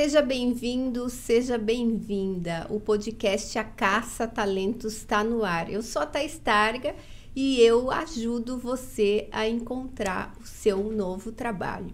Seja bem-vindo, seja bem-vinda. O podcast A Caça Talentos está no ar. Eu sou a Thais Targa e eu ajudo você a encontrar o seu novo trabalho.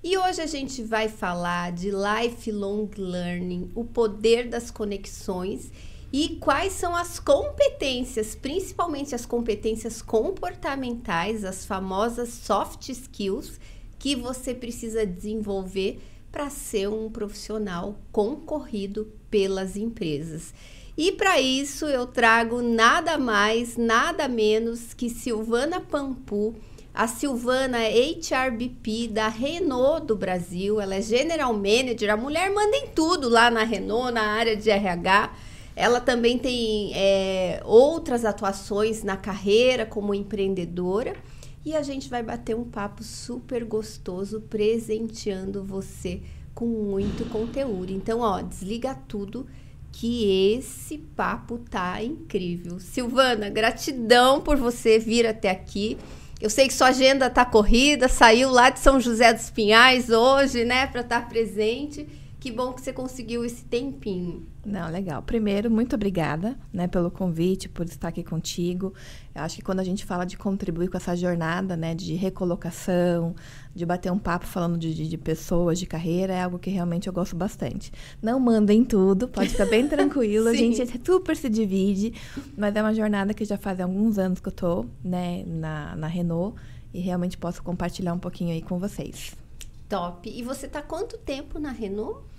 E hoje a gente vai falar de lifelong learning, o poder das conexões e quais são as competências, principalmente as competências comportamentais, as famosas soft skills que você precisa desenvolver para ser um profissional concorrido pelas empresas. E para isso eu trago nada mais, nada menos que Silvana Pampu. A Silvana é HRBP da Renault do Brasil, ela é General Manager, a mulher manda em tudo lá na Renault, na área de RH. Ela também tem é, outras atuações na carreira como empreendedora e a gente vai bater um papo super gostoso presenteando você com muito conteúdo. Então, ó, desliga tudo que esse papo tá incrível. Silvana, gratidão por você vir até aqui. Eu sei que sua agenda tá corrida, saiu lá de São José dos Pinhais hoje, né, para estar tá presente. Que bom que você conseguiu esse tempinho. Não, legal. Primeiro, muito obrigada, né, pelo convite, por estar aqui contigo. Eu acho que quando a gente fala de contribuir com essa jornada, né, de recolocação, de bater um papo falando de, de, de pessoas, de carreira, é algo que realmente eu gosto bastante. Não mandem tudo, pode ficar bem tranquilo. a gente super se divide, mas é uma jornada que já faz alguns anos que eu tô, né, na, na Renault e realmente posso compartilhar um pouquinho aí com vocês. Top. E você tá quanto tempo na Renault?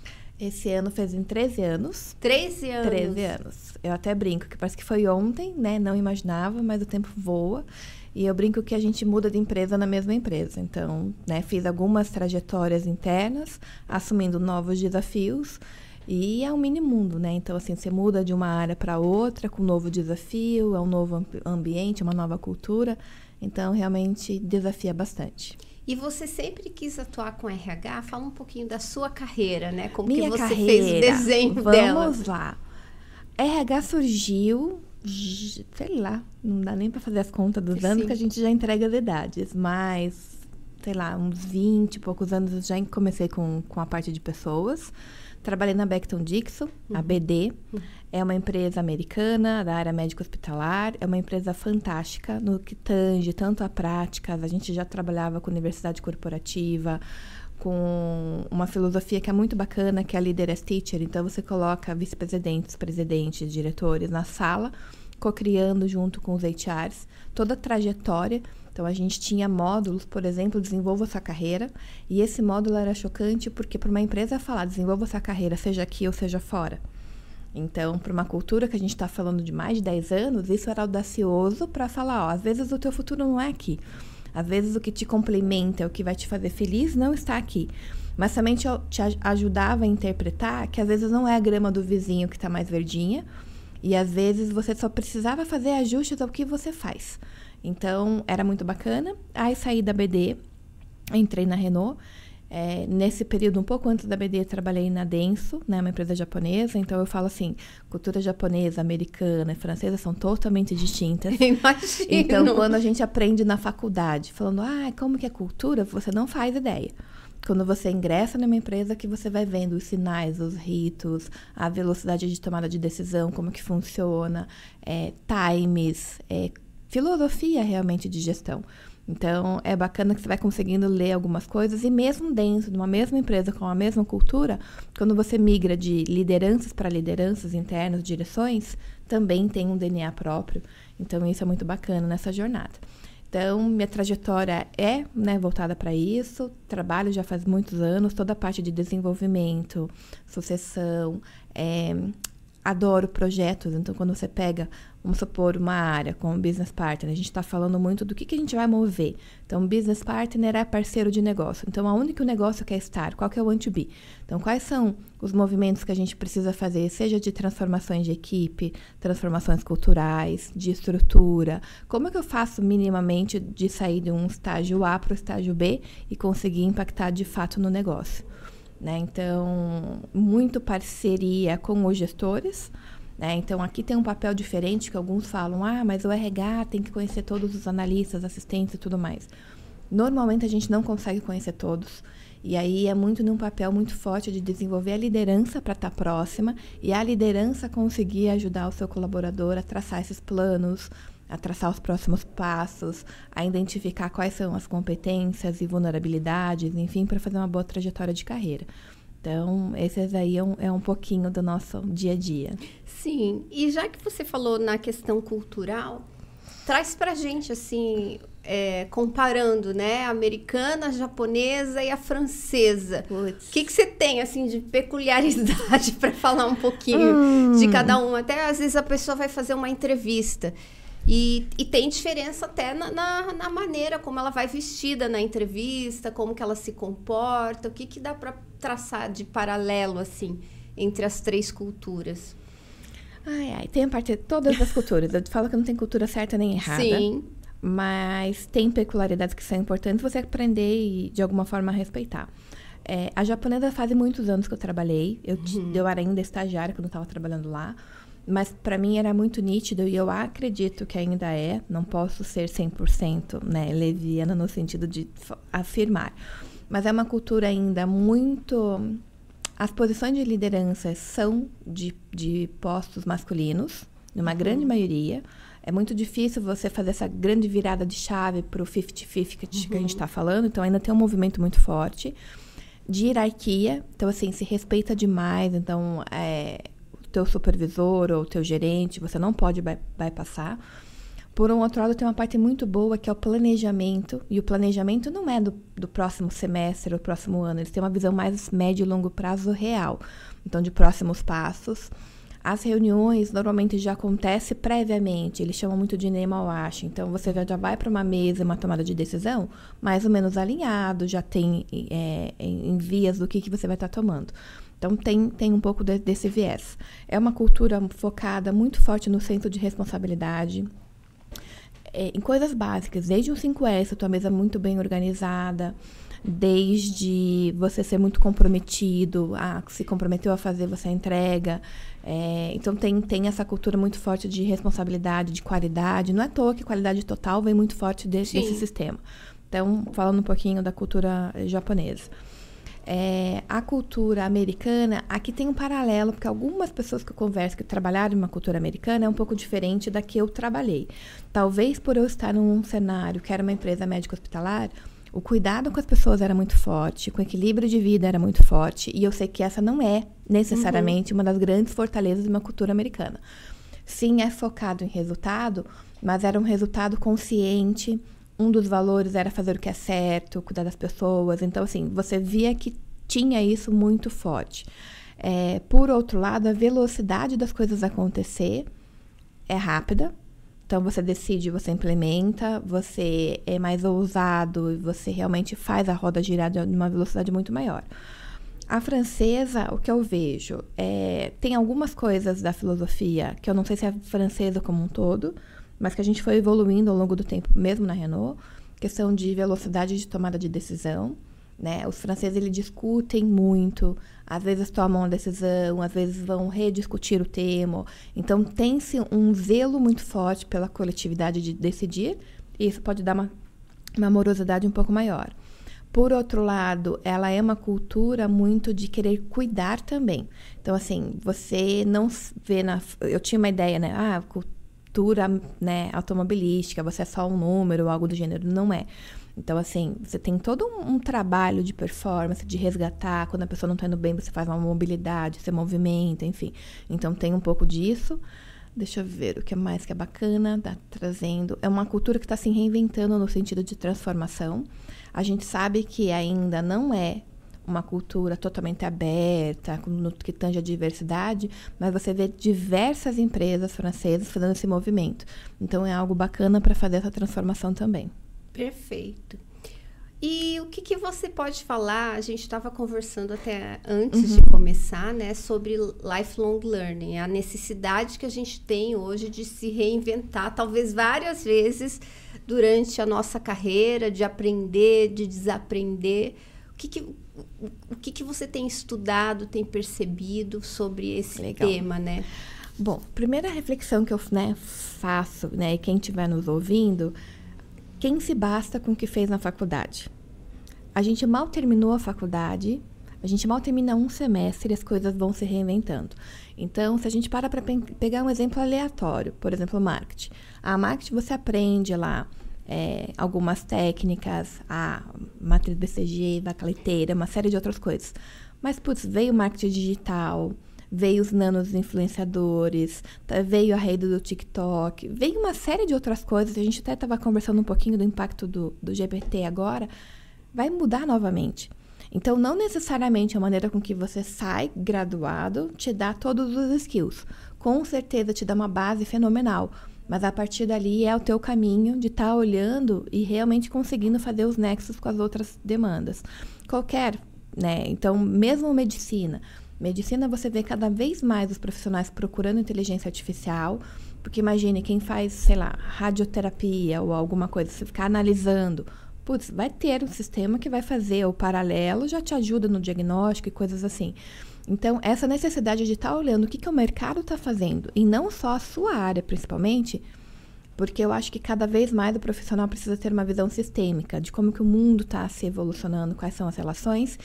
Esse ano fez em 13 anos. 13 anos? 13 anos. Eu até brinco que parece que foi ontem, né? Não imaginava, mas o tempo voa. E eu brinco que a gente muda de empresa na mesma empresa. Então, né, fiz algumas trajetórias internas, assumindo novos desafios. E é um mini mundo, né? Então, assim, você muda de uma área para outra com um novo desafio, é um novo ambiente, uma nova cultura. Então, realmente desafia bastante. E você sempre quis atuar com RH? Fala um pouquinho da sua carreira, né? Como Minha que você carreira, fez o desenho vamos dela? Vamos lá. RH surgiu, sei lá, não dá nem para fazer as contas dos anos que a gente já entrega as idades, mas sei lá, uns 20 e poucos anos eu já comecei com, com a parte de pessoas. Trabalhei na Becton Dixon, uhum. a BD. Uhum. É uma empresa americana da área médico-hospitalar. É uma empresa fantástica no que tange tanto a práticas. A gente já trabalhava com universidade corporativa, com uma filosofia que é muito bacana, que é a Leader as Teacher. Então, você coloca vice-presidentes, presidentes, diretores na sala, co-criando junto com os HRs toda a trajetória então a gente tinha módulos, por exemplo, desenvolva sua carreira, e esse módulo era chocante porque para uma empresa falar desenvolva sua carreira, seja aqui ou seja fora. Então, para uma cultura que a gente está falando de mais de 10 anos, isso era audacioso para falar, ó, às vezes o teu futuro não é aqui. Às vezes o que te complementa, o que vai te fazer feliz não está aqui. Mas também te, te ajudava a interpretar que às vezes não é a grama do vizinho que está mais verdinha, e às vezes você só precisava fazer ajustes ao que você faz. Então, era muito bacana. Aí saí da BD, entrei na Renault. É, nesse período, um pouco antes da BD, trabalhei na Denso, né, uma empresa japonesa. Então, eu falo assim, cultura japonesa, americana e francesa são totalmente distintas. Imagino. Então, quando a gente aprende na faculdade, falando, ah, como que é cultura, você não faz ideia. Quando você ingressa numa empresa que você vai vendo os sinais, os ritos, a velocidade de tomada de decisão, como que funciona, é, times, é, filosofia realmente de gestão. Então, é bacana que você vai conseguindo ler algumas coisas e mesmo dentro de uma mesma empresa com a mesma cultura, quando você migra de lideranças para lideranças internas, direções, também tem um DNA próprio. Então, isso é muito bacana nessa jornada. Então, minha trajetória é né, voltada para isso. Trabalho já faz muitos anos, toda a parte de desenvolvimento, sucessão, é, adoro projetos. Então, quando você pega, vamos supor, uma área como business partner, a gente está falando muito do que, que a gente vai mover. Então, business partner é parceiro de negócio. Então, o único negócio que é estar, qual que é o want to be? Então, quais são os movimentos que a gente precisa fazer, seja de transformações de equipe, transformações culturais, de estrutura? Como é que eu faço minimamente de sair de um estágio A para o estágio B e conseguir impactar de fato no negócio? Né? Então, muito parceria com os gestores. Né? Então, aqui tem um papel diferente que alguns falam, ah, mas o RH tem que conhecer todos os analistas, assistentes e tudo mais. Normalmente, a gente não consegue conhecer todos. E aí é muito num papel muito forte de desenvolver a liderança para estar tá próxima e a liderança conseguir ajudar o seu colaborador a traçar esses planos, a traçar os próximos passos, a identificar quais são as competências e vulnerabilidades, enfim, para fazer uma boa trajetória de carreira. Então, esses aí é um, é um pouquinho do nosso dia a dia. Sim, e já que você falou na questão cultural, traz pra gente, assim, é, comparando, né, a americana, a japonesa e a francesa. O que, que você tem, assim, de peculiaridade para falar um pouquinho hum. de cada uma? Até às vezes a pessoa vai fazer uma entrevista. E, e tem diferença até na, na, na, maneira como ela vai vestida na entrevista, como que ela se comporta, o que, que dá para traçar de paralelo, assim, entre as três culturas. Ai, ai, tem a parte de todas as culturas. Eu falo que não tem cultura certa nem errada. Sim. Mas tem peculiaridades que são importantes você aprender e, de alguma forma, respeitar. É, a japonesa faz muitos anos que eu trabalhei. Eu, uhum. eu era ainda estagiária quando estava trabalhando lá. Mas para mim era muito nítido e eu acredito que ainda é. Não posso ser 100% né, leviana no sentido de afirmar. Mas é uma cultura ainda muito. As posições de liderança são de, de postos masculinos, numa uhum. grande maioria. É muito difícil você fazer essa grande virada de chave para o 50-50 que, uhum. que a gente está uhum. falando, então ainda tem um movimento muito forte. De hierarquia, então assim, se respeita demais, então é, o teu supervisor ou o teu gerente, você não pode bypassar. Por um outro lado, tem uma parte muito boa que é o planejamento. E o planejamento não é do, do próximo semestre ou próximo ano. Eles têm uma visão mais médio e longo prazo real. Então, de próximos passos. As reuniões normalmente já acontecem previamente, eles chamam muito de nemawashi. Então, você já vai para uma mesa, uma tomada de decisão mais ou menos alinhado, já tem é, em vias do que, que você vai estar tá tomando. Então, tem, tem um pouco de, desse viés. É uma cultura focada muito forte no centro de responsabilidade, é, em coisas básicas, desde um 5S, a tua mesa muito bem organizada, desde você ser muito comprometido, ah, se comprometeu a fazer, você entrega. É, então tem, tem essa cultura muito forte de responsabilidade, de qualidade. Não é à toa que qualidade total vem muito forte desse, desse sistema. Então, falando um pouquinho da cultura japonesa. É, a cultura americana, aqui tem um paralelo, porque algumas pessoas que eu converso que trabalharam em uma cultura americana é um pouco diferente da que eu trabalhei. Talvez por eu estar num cenário que era uma empresa médica hospitalar, o cuidado com as pessoas era muito forte, com o equilíbrio de vida era muito forte, e eu sei que essa não é necessariamente uhum. uma das grandes fortalezas de uma cultura americana. Sim, é focado em resultado, mas era um resultado consciente. Um dos valores era fazer o que é certo, cuidar das pessoas. Então, assim, você via que tinha isso muito forte. É, por outro lado, a velocidade das coisas acontecer é rápida, então você decide, você implementa, você é mais ousado você realmente faz a roda girar de uma velocidade muito maior. A francesa, o que eu vejo, é, tem algumas coisas da filosofia que eu não sei se é francesa como um todo, mas que a gente foi evoluindo ao longo do tempo, mesmo na Renault, questão de velocidade de tomada de decisão. Né? Os franceses eles discutem muito, às vezes tomam uma decisão, às vezes vão rediscutir o tema. Então tem-se um zelo muito forte pela coletividade de decidir, e isso pode dar uma, uma morosidade um pouco maior. Por outro lado, ela é uma cultura muito de querer cuidar também. Então, assim, você não vê na. Eu tinha uma ideia, né? Ah, cultura né, automobilística, você é só um número, algo do gênero. Não é. Então, assim, você tem todo um, um, trabalho de performance, de resgatar. Quando a pessoa não está indo bem, você faz uma mobilidade, você movimenta, enfim. Então, tem um pouco disso. Deixa eu ver o que mais que é bacana, tá trazendo. É uma cultura que está se reinventando no sentido de transformação. A gente sabe que ainda não é uma cultura totalmente aberta, no que tange a diversidade, mas você vê diversas empresas francesas fazendo esse movimento. Então é algo bacana para fazer essa transformação também. Perfeito. E o que, que você pode falar? A gente estava conversando até antes uhum. de começar, né, sobre lifelong learning, a necessidade que a gente tem hoje de se reinventar, talvez várias vezes durante a nossa carreira, de aprender, de desaprender. O que, que, o que, que você tem estudado, tem percebido sobre esse Legal. tema, né? Bom, primeira reflexão que eu né, faço, né, e quem estiver nos ouvindo, quem se basta com o que fez na faculdade? a gente mal terminou a faculdade, a gente mal termina um semestre e as coisas vão se reinventando. Então, se a gente para para pegar um exemplo aleatório, por exemplo, marketing. A marketing você aprende lá é, algumas técnicas, a matriz BCG, vaca leiteira, uma série de outras coisas. Mas, putz, veio o marketing digital, veio os nanos influenciadores, tá, veio a rede do TikTok, veio uma série de outras coisas. A gente até estava conversando um pouquinho do impacto do, do GPT agora. Vai mudar novamente. Então, não necessariamente a maneira com que você sai graduado te dá todos os skills. Com certeza te dá uma base fenomenal. Mas a partir dali é o teu caminho de estar tá olhando e realmente conseguindo fazer os nexos com as outras demandas. Qualquer, né? Então, mesmo medicina. Medicina você vê cada vez mais os profissionais procurando inteligência artificial, porque imagine quem faz, sei lá, radioterapia ou alguma coisa, você ficar analisando putz, vai ter um sistema que vai fazer o paralelo, já te ajuda no diagnóstico e coisas assim. Então, essa necessidade de estar tá olhando o que, que o mercado está fazendo, e não só a sua área, principalmente, porque eu acho que cada vez mais o profissional precisa ter uma visão sistêmica de como que o mundo está se evolucionando, quais são as relações.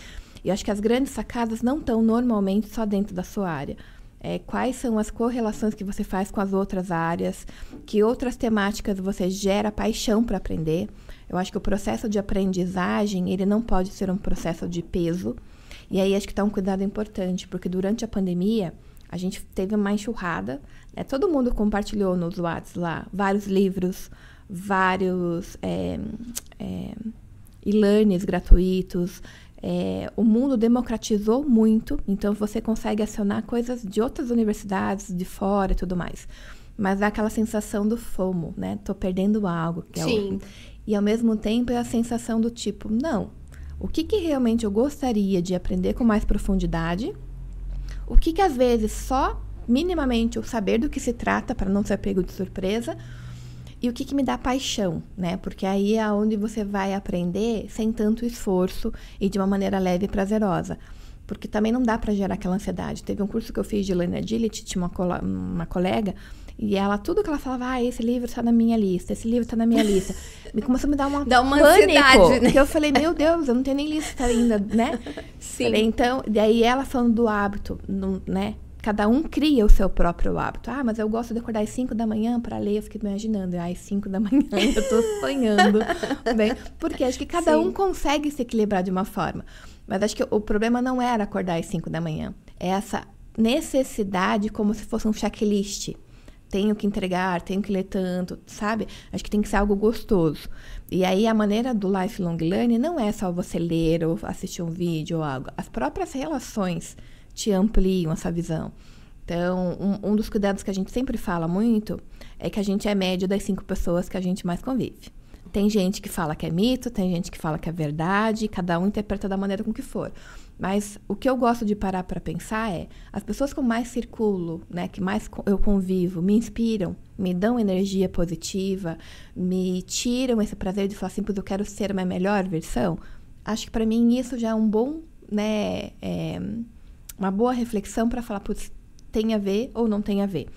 E eu acho que as grandes sacadas não estão normalmente só dentro da sua área. É, quais são as correlações que você faz com as outras áreas, que outras temáticas você gera paixão para aprender. Eu acho que o processo de aprendizagem, ele não pode ser um processo de peso. E aí acho que está um cuidado importante, porque durante a pandemia, a gente teve uma enxurrada, né? todo mundo compartilhou nos WhatsApp lá vários livros, vários é, é, e-learnings gratuitos. É, o mundo democratizou muito, então você consegue acionar coisas de outras universidades, de fora e tudo mais. Mas dá aquela sensação do FOMO, né? Tô perdendo algo. Que Sim. É o, e ao mesmo tempo é a sensação do tipo, não, o que, que realmente eu gostaria de aprender com mais profundidade? O que, que às vezes só minimamente eu saber do que se trata para não ser pego de surpresa? E o que, que me dá paixão, né? Porque aí é onde você vai aprender sem tanto esforço e de uma maneira leve e prazerosa. Porque também não dá para gerar aquela ansiedade. Teve um curso que eu fiz de Learning Agility, tinha uma, uma colega e ela, tudo que ela falava, ah, esse livro está na minha lista, esse livro está na minha lista. Me começou a me dar uma, Dá uma pânico. Ansiedade, né? Que eu falei, meu Deus, eu não tenho nem lista ainda, né? Sim. Falei, então, daí ela falando do hábito, né? Cada um cria o seu próprio hábito. Ah, mas eu gosto de acordar às 5 da manhã para ler. Eu fiquei imaginando, ah, às 5 da manhã eu tô sonhando. bem, porque acho que cada Sim. um consegue se equilibrar de uma forma. Mas acho que o problema não era acordar às 5 da manhã. É essa necessidade como se fosse um checklist tenho que entregar, tenho que ler tanto, sabe? Acho que tem que ser algo gostoso. E aí a maneira do lifelong learning não é só você ler ou assistir um vídeo ou algo. As próprias relações te ampliam essa visão. Então, um, um dos cuidados que a gente sempre fala muito é que a gente é médio das cinco pessoas que a gente mais convive. Tem gente que fala que é mito, tem gente que fala que é verdade, cada um interpreta da maneira com que for. Mas o que eu gosto de parar para pensar é as pessoas com mais circulo, né, que mais eu convivo, me inspiram, me dão energia positiva, me tiram esse prazer de falar assim, eu quero ser uma melhor versão. Acho que para mim isso já é um bom, né, é, uma boa reflexão para falar, putz, tem a ver ou não tem a ver.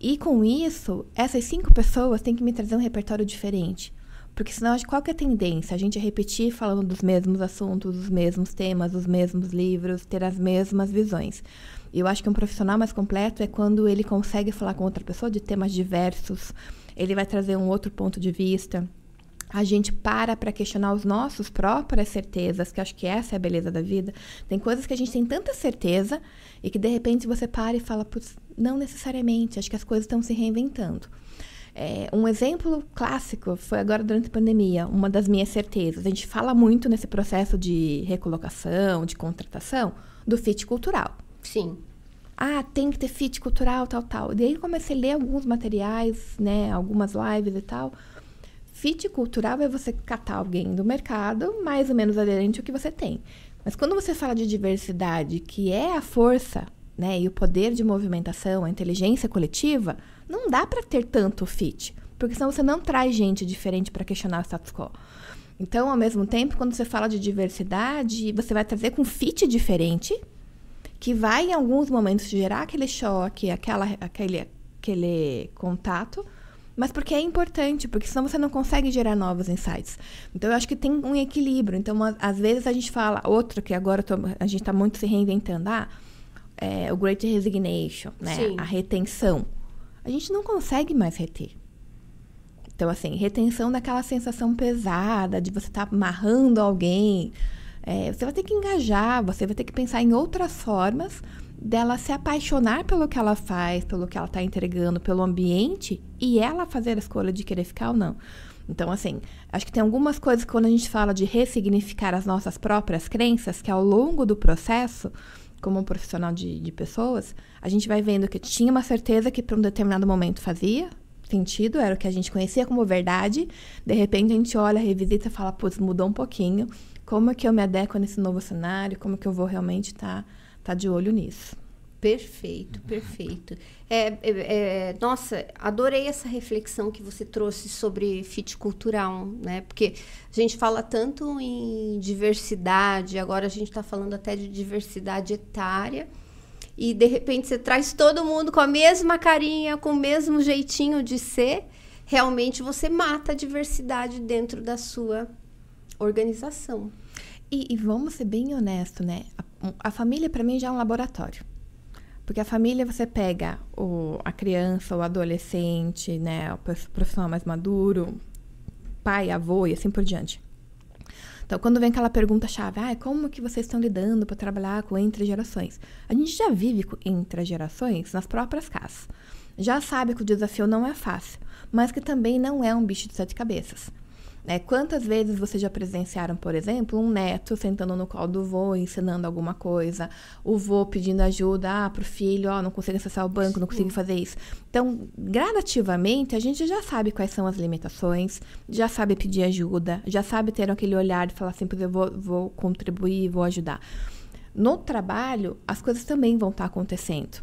E com isso, essas cinco pessoas têm que me trazer um repertório diferente. Porque senão, qual que é a tendência? A gente repetir falando dos mesmos assuntos, os mesmos temas, os mesmos livros, ter as mesmas visões. Eu acho que um profissional mais completo é quando ele consegue falar com outra pessoa de temas diversos, ele vai trazer um outro ponto de vista. A gente para para questionar os nossos próprias certezas, que acho que essa é a beleza da vida. Tem coisas que a gente tem tanta certeza e que de repente você para e fala, não necessariamente, acho que as coisas estão se reinventando. É, um exemplo clássico foi agora durante a pandemia, uma das minhas certezas. A gente fala muito nesse processo de recolocação, de contratação, do fit cultural. Sim. Ah, tem que ter fit cultural, tal, tal. Daí comecei a ler alguns materiais, né, algumas lives e tal. Fit cultural é você catar alguém do mercado mais ou menos aderente ao que você tem. Mas quando você fala de diversidade, que é a força, né, e o poder de movimentação, a inteligência coletiva, não dá para ter tanto fit, porque senão você não traz gente diferente para questionar o status quo. Então, ao mesmo tempo, quando você fala de diversidade, você vai trazer com fit diferente, que vai em alguns momentos gerar aquele choque, aquela, aquele, aquele contato, mas porque é importante, porque senão você não consegue gerar novos insights. Então, eu acho que tem um equilíbrio. Então, às vezes a gente fala, outro que agora tô, a gente está muito se reinventando, ah, é, o Great Resignation, né? Sim. A retenção. A gente não consegue mais reter. Então, assim, retenção daquela sensação pesada de você estar tá amarrando alguém. É, você vai ter que engajar, você vai ter que pensar em outras formas dela se apaixonar pelo que ela faz, pelo que ela está entregando, pelo ambiente e ela fazer a escolha de querer ficar ou não. Então, assim, acho que tem algumas coisas que quando a gente fala de ressignificar as nossas próprias crenças, que ao longo do processo, como um profissional de, de pessoas, a gente vai vendo que tinha uma certeza que para um determinado momento fazia sentido, era o que a gente conhecia como verdade. De repente a gente olha, revisita e fala, putz, mudou um pouquinho. Como é que eu me adequo nesse novo cenário? Como é que eu vou realmente estar tá tá de olho nisso. Perfeito, perfeito. É, é, é, nossa, adorei essa reflexão que você trouxe sobre fit cultural, né? Porque a gente fala tanto em diversidade, agora a gente está falando até de diversidade etária, e de repente você traz todo mundo com a mesma carinha, com o mesmo jeitinho de ser, realmente você mata a diversidade dentro da sua organização. E, e vamos ser bem honesto, né? a família para mim já é um laboratório. Porque a família você pega o, a criança, o adolescente, né, o profissional mais maduro, pai, avô e assim por diante. Então, quando vem aquela pergunta chave, ah, como que vocês estão lidando para trabalhar com entre gerações? A gente já vive entre gerações nas próprias casas. Já sabe que o desafio não é fácil, mas que também não é um bicho de sete cabeças. Né? Quantas vezes vocês já presenciaram, por exemplo, um neto sentando no colo do vô, ensinando alguma coisa, o vô pedindo ajuda ah, para o filho, oh, não consigo acessar o banco, não consigo fazer isso. Então, gradativamente, a gente já sabe quais são as limitações, já sabe pedir ajuda, já sabe ter aquele olhar de falar assim, eu vou, vou contribuir, vou ajudar. No trabalho, as coisas também vão estar tá acontecendo.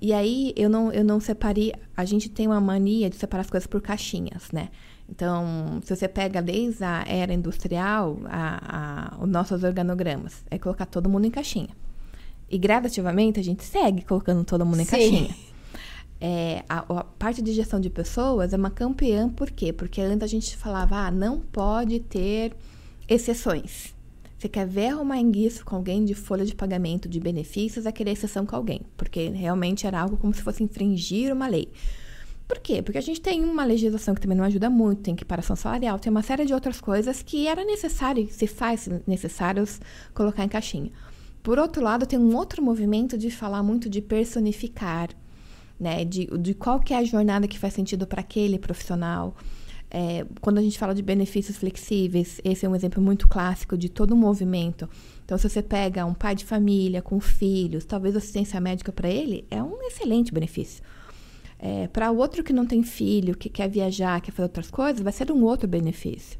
E aí, eu não, eu não separei. A gente tem uma mania de separar as coisas por caixinhas, né? Então, se você pega desde a era industrial, a, a, os nossos organogramas, é colocar todo mundo em caixinha. E gradativamente a gente segue colocando todo mundo em Sim. caixinha. É, a, a, parte de gestão de pessoas é uma campeã, por quê? Porque antes a gente falava, ah, não pode ter exceções. Você quer ver arrumar enguiço com alguém de folha de pagamento, de benefícios, é querer exceção com alguém. Porque realmente era algo como se fosse infringir uma lei. Por quê? Porque a gente tem uma legislação que também não ajuda muito, tem equiparação salarial, tem uma série de outras coisas que era necessário, se faz necessários colocar em caixinha. Por outro lado, tem um outro movimento de falar muito de personificar, né? De, de qual que é a jornada que faz sentido para aquele profissional. É, quando a gente fala de benefícios flexíveis, esse é um exemplo muito clássico de todo um movimento. Então, se você pega um pai de família com filhos, talvez assistência médica para ele é um excelente benefício. É, para o outro que não tem filho, que quer viajar, quer fazer outras coisas, vai ser um outro benefício.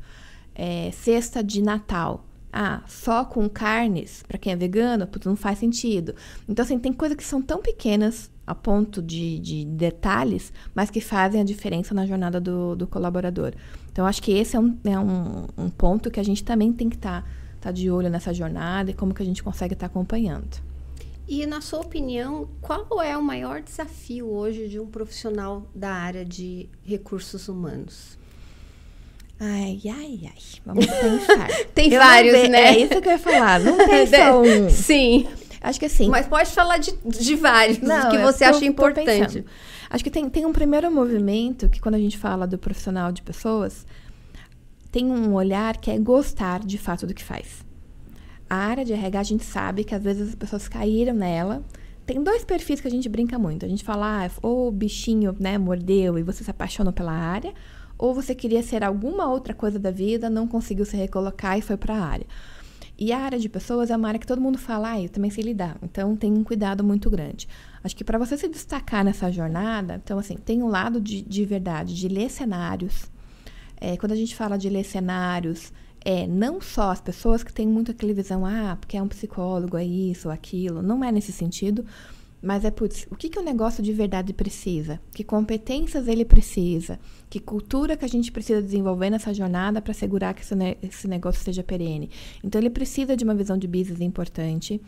É, cesta de Natal. Ah, só com carnes, para quem é vegano, não faz sentido. Então, assim, tem coisas que são tão pequenas a ponto de, de detalhes, mas que fazem a diferença na jornada do, do colaborador. Então, acho que esse é um, é um, um ponto que a gente também tem que estar tá, tá de olho nessa jornada e como que a gente consegue estar tá acompanhando. E na sua opinião, qual é o maior desafio hoje de um profissional da área de recursos humanos? Ai, ai, ai. Vamos pensar. tem eu vários, né? É isso que eu ia falar. Não tem só um. Sim. Acho que assim. Mas pode falar de, de vários não, que você tô, acha importante. Acho que tem, tem um primeiro movimento que, quando a gente fala do profissional de pessoas, tem um olhar que é gostar de fato do que faz. A área de RH, a gente sabe que às vezes as pessoas caíram nela. Tem dois perfis que a gente brinca muito. A gente fala, ah, ou o bichinho, né, mordeu e você se apaixonou pela área, ou você queria ser alguma outra coisa da vida, não conseguiu se recolocar e foi para a área. E a área de pessoas é uma área que todo mundo fala, ah, eu também sei lidar. Então tem um cuidado muito grande. Acho que para você se destacar nessa jornada, então assim, tem um lado de, de verdade, de ler cenários. É, quando a gente fala de ler cenários, é não só as pessoas que têm muito aquela visão, ah, porque é um psicólogo, é isso, aquilo. Não é nesse sentido. Mas é, putz, o que, que o negócio de verdade precisa? Que competências ele precisa? Que cultura que a gente precisa desenvolver nessa jornada para assegurar que esse, ne esse negócio seja perene? Então, ele precisa de uma visão de business importante,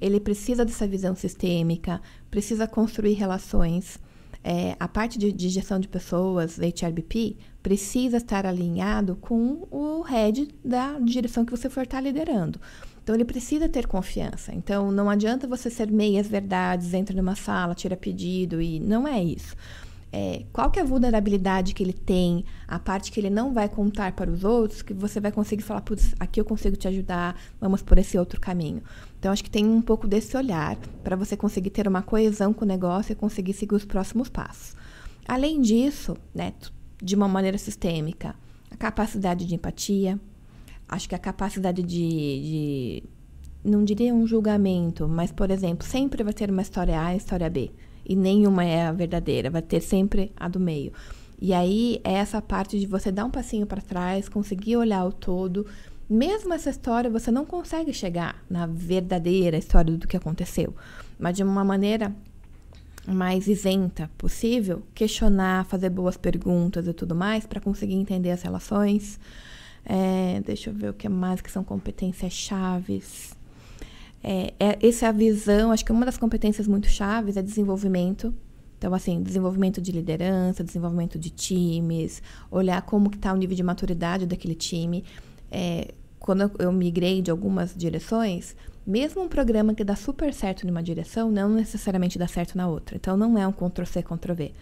ele precisa dessa visão sistêmica, precisa construir relações, é, a parte de, de, gestão de pessoas, HRBP, precisa estar alinhado com o head da direção que você for estar liderando. Então, ele precisa ter confiança. Então, não adianta você ser meias verdades, entra numa sala, tira pedido e não é isso. É, qual que é a vulnerabilidade que ele tem, a parte que ele não vai contar para os outros, que você vai conseguir falar, putz, aqui eu consigo te ajudar, vamos por esse outro caminho. Então, acho que tem um pouco desse olhar para você conseguir ter uma coesão com o negócio e conseguir seguir os próximos passos. Além disso, né, de uma maneira sistêmica, a capacidade de empatia, acho que a capacidade de, de não diria um julgamento, mas, por exemplo, sempre vai ter uma história A e história B. E nenhuma é a verdadeira, vai ter sempre a do meio. E aí é essa parte de você dar um passinho para trás, conseguir olhar o todo, mesmo essa história, você não consegue chegar na verdadeira história do que aconteceu, mas de uma maneira mais isenta possível, questionar, fazer boas perguntas e tudo mais para conseguir entender as relações. É, deixa eu ver o que mais que são competências chaves. É, é, essa é a visão, acho que uma das competências muito chaves é desenvolvimento. Então, assim, desenvolvimento de liderança, desenvolvimento de times, olhar como que está o nível de maturidade daquele time é, quando eu migrei de algumas direções, mesmo um programa que dá super certo numa direção, não necessariamente dá certo na outra. Então, não é um Ctrl-C, Ctrl-V.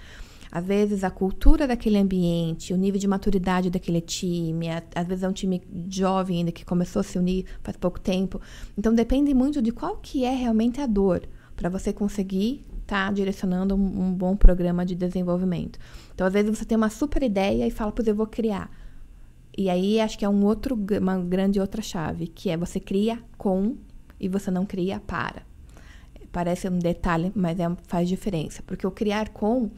Às vezes, a cultura daquele ambiente, o nível de maturidade daquele time, às vezes é um time jovem ainda que começou a se unir faz pouco tempo. Então, depende muito de qual que é realmente a dor para você conseguir estar tá direcionando um, um, bom programa de desenvolvimento. Então, às vezes, você tem uma super ideia e fala, pois eu vou criar. E aí acho que é um outro, uma grande outra chave, que é você cria com e você não cria para. Parece um detalhe, mas é, faz diferença. Porque o criar com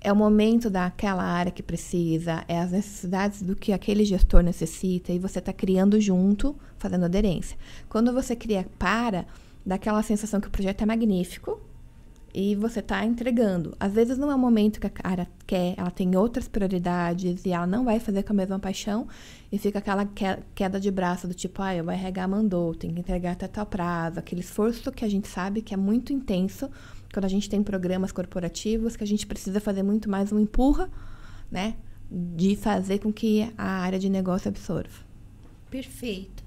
é o momento daquela área que precisa, é as necessidades do que aquele gestor necessita e você está criando junto, fazendo aderência. Quando você cria para, dá aquela sensação que o projeto é magnífico, e você está entregando. Às vezes não é o momento que a cara quer, ela tem outras prioridades e ela não vai fazer com a mesma paixão e fica aquela queda de braço do tipo, ah, o RH mandou, tem que entregar até tal prazo, aquele esforço que a gente sabe que é muito intenso quando a gente tem programas corporativos que a gente precisa fazer muito mais um empurra, né, de fazer com que a área de negócio absorva. Perfeito.